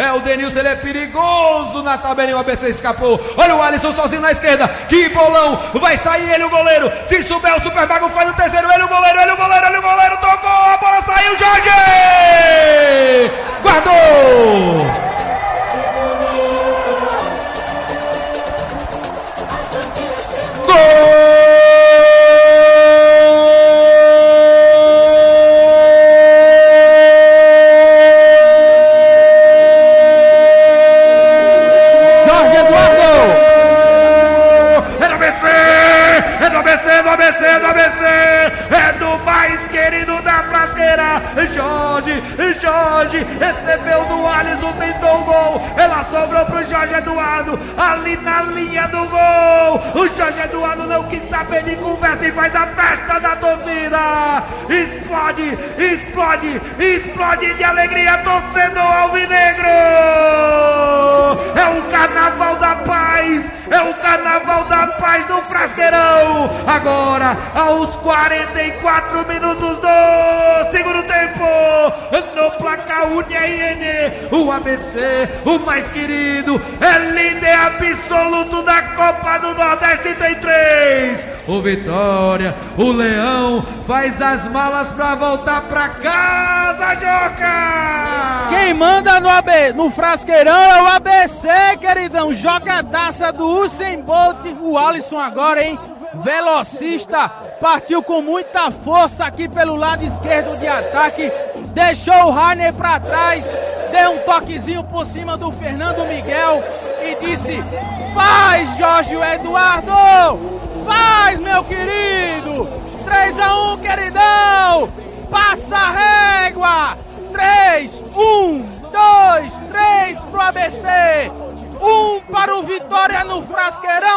É o Denilson, ele é perigoso na tabelinha. O ABC escapou. Olha o Alisson sozinho na esquerda. Que bolão. Vai sair ele, o goleiro. Se souber, o Super Mago faz o terceiro. Ele, o goleiro, ele, o Jorge, Jorge recebeu do Alisson, tentou o gol. Ela sobrou pro Jorge Eduardo, ali na linha do gol. O Jorge Eduardo não quis saber de conversa e faz a festa da torcida. Explode, explode, explode de alegria, torcedor alvinegro. É o carnaval da paz, é o carnaval da paz do Frasqueirão. Agora, aos 44 minutos do no placar UNIN, o ABC, o mais querido, é líder absoluto da Copa do Nordeste, tem três. O Vitória, o Leão, faz as malas pra voltar pra casa, Joca! Quem manda no, AB, no Frasqueirão é o ABC, queridão. Jogadaça do Usain Bolt, o Alisson agora, hein? velocista, partiu com muita força aqui pelo lado esquerdo de ataque, deixou o Rainer para trás, deu um toquezinho por cima do Fernando Miguel e disse: Faz, Jorge Eduardo! Faz, meu querido! 3 a 1, queridão! Passa a régua! 3, 1, 2, 3 pro ABC! Um para o Vitória no Frasqueirão!